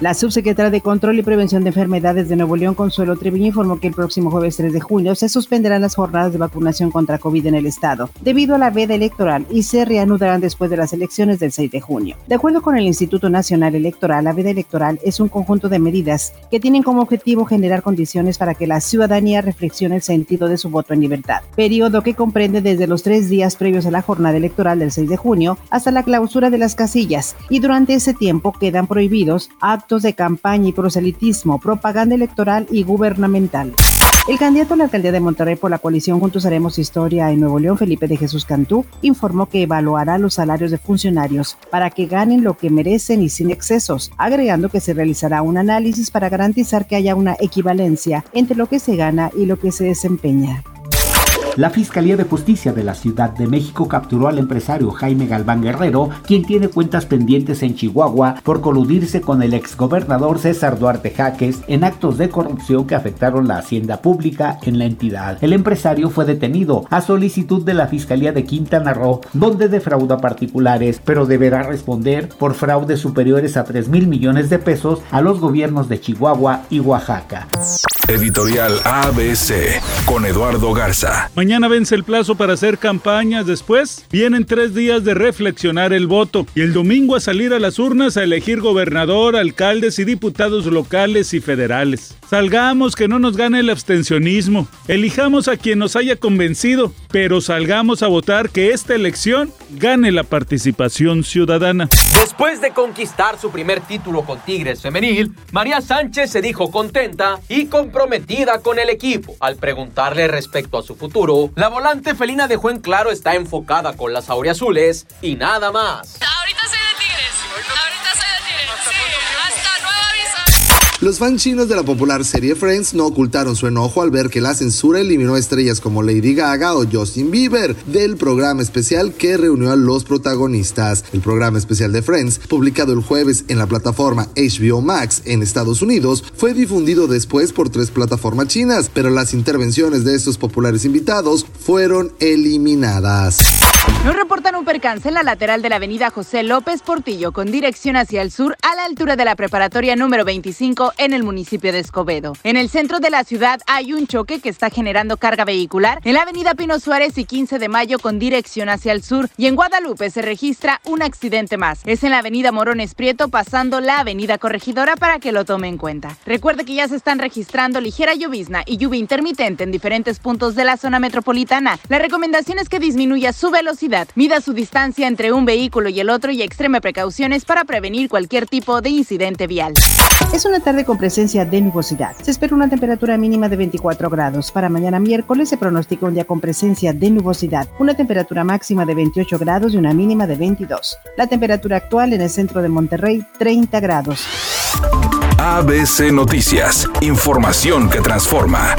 La subsecretaria de Control y Prevención de Enfermedades de Nuevo León, Consuelo Treviño, informó que el próximo jueves 3 de junio se suspenderán las jornadas de vacunación contra COVID en el estado, debido a la veda electoral, y se reanudarán después de las elecciones del 6 de junio. De acuerdo con el Instituto Nacional Electoral, la veda electoral es un conjunto de medidas que tienen como objetivo generar condiciones para que la ciudadanía reflexione el sentido de su voto en libertad, periodo que comprende desde los tres días previos a la jornada electoral del 6 de junio hasta la clausura de las casillas, y durante ese tiempo quedan prohibidos actos de campaña y proselitismo, propaganda electoral y gubernamental. El candidato a la alcaldía de Monterrey por la coalición Juntos Haremos Historia en Nuevo León, Felipe de Jesús Cantú, informó que evaluará los salarios de funcionarios para que ganen lo que merecen y sin excesos, agregando que se realizará un análisis para garantizar que haya una equivalencia entre lo que se gana y lo que se desempeña. La Fiscalía de Justicia de la Ciudad de México capturó al empresario Jaime Galván Guerrero, quien tiene cuentas pendientes en Chihuahua por coludirse con el exgobernador César Duarte Jaques en actos de corrupción que afectaron la hacienda pública en la entidad. El empresario fue detenido a solicitud de la Fiscalía de Quintana Roo, donde defrauda particulares, pero deberá responder por fraudes superiores a 3 mil millones de pesos a los gobiernos de Chihuahua y Oaxaca. Editorial ABC con Eduardo Garza. Mañana vence el plazo para hacer campañas. Después vienen tres días de reflexionar el voto y el domingo a salir a las urnas a elegir gobernador, alcaldes y diputados locales y federales. Salgamos que no nos gane el abstencionismo. Elijamos a quien nos haya convencido, pero salgamos a votar que esta elección gane la participación ciudadana. Después de conquistar su primer título con Tigres Femenil, María Sánchez se dijo contenta y comprometida con el equipo. Al preguntarle respecto a su futuro, la volante felina dejó en claro está enfocada con las auriazules y nada más. Ahorita soy de Tigres. Ahorita soy de Tigres. Nueva Los fans chinos de la popular serie Friends no ocultaron su enojo al ver que la censura eliminó estrellas como Lady Gaga o Justin Bieber del programa especial que reunió a los protagonistas. El programa especial de Friends, publicado el jueves en la plataforma HBO Max en Estados Unidos, fue difundido después por tres plataformas chinas, pero las intervenciones de estos populares invitados fueron eliminadas. Nos reportan un percance en la lateral de la avenida José López Portillo con dirección hacia el sur a la altura de la preparatoria número 25 en el municipio de Escobedo. En el centro de la ciudad hay un choque que está generando carga vehicular en la avenida Pino Suárez y 15 de mayo con dirección hacia el sur y en Guadalupe se registra un accidente más. Es en la avenida Morones Prieto pasando la avenida Corregidora para que lo tome en cuenta. Recuerde que ya se están registrando ligera llovizna y lluvia intermitente en diferentes puntos de la zona metropolitana. La recomendación es que disminuya su velocidad, mida su distancia entre un vehículo y el otro y extreme precauciones para prevenir cualquier tipo de incidente vial. Es una tarde con presencia de nubosidad. Se espera una temperatura mínima de 24 grados. Para mañana miércoles se pronostica un día con presencia de nubosidad, una temperatura máxima de 28 grados y una mínima de 22. La temperatura actual en el centro de Monterrey, 30 grados. ABC Noticias, información que transforma.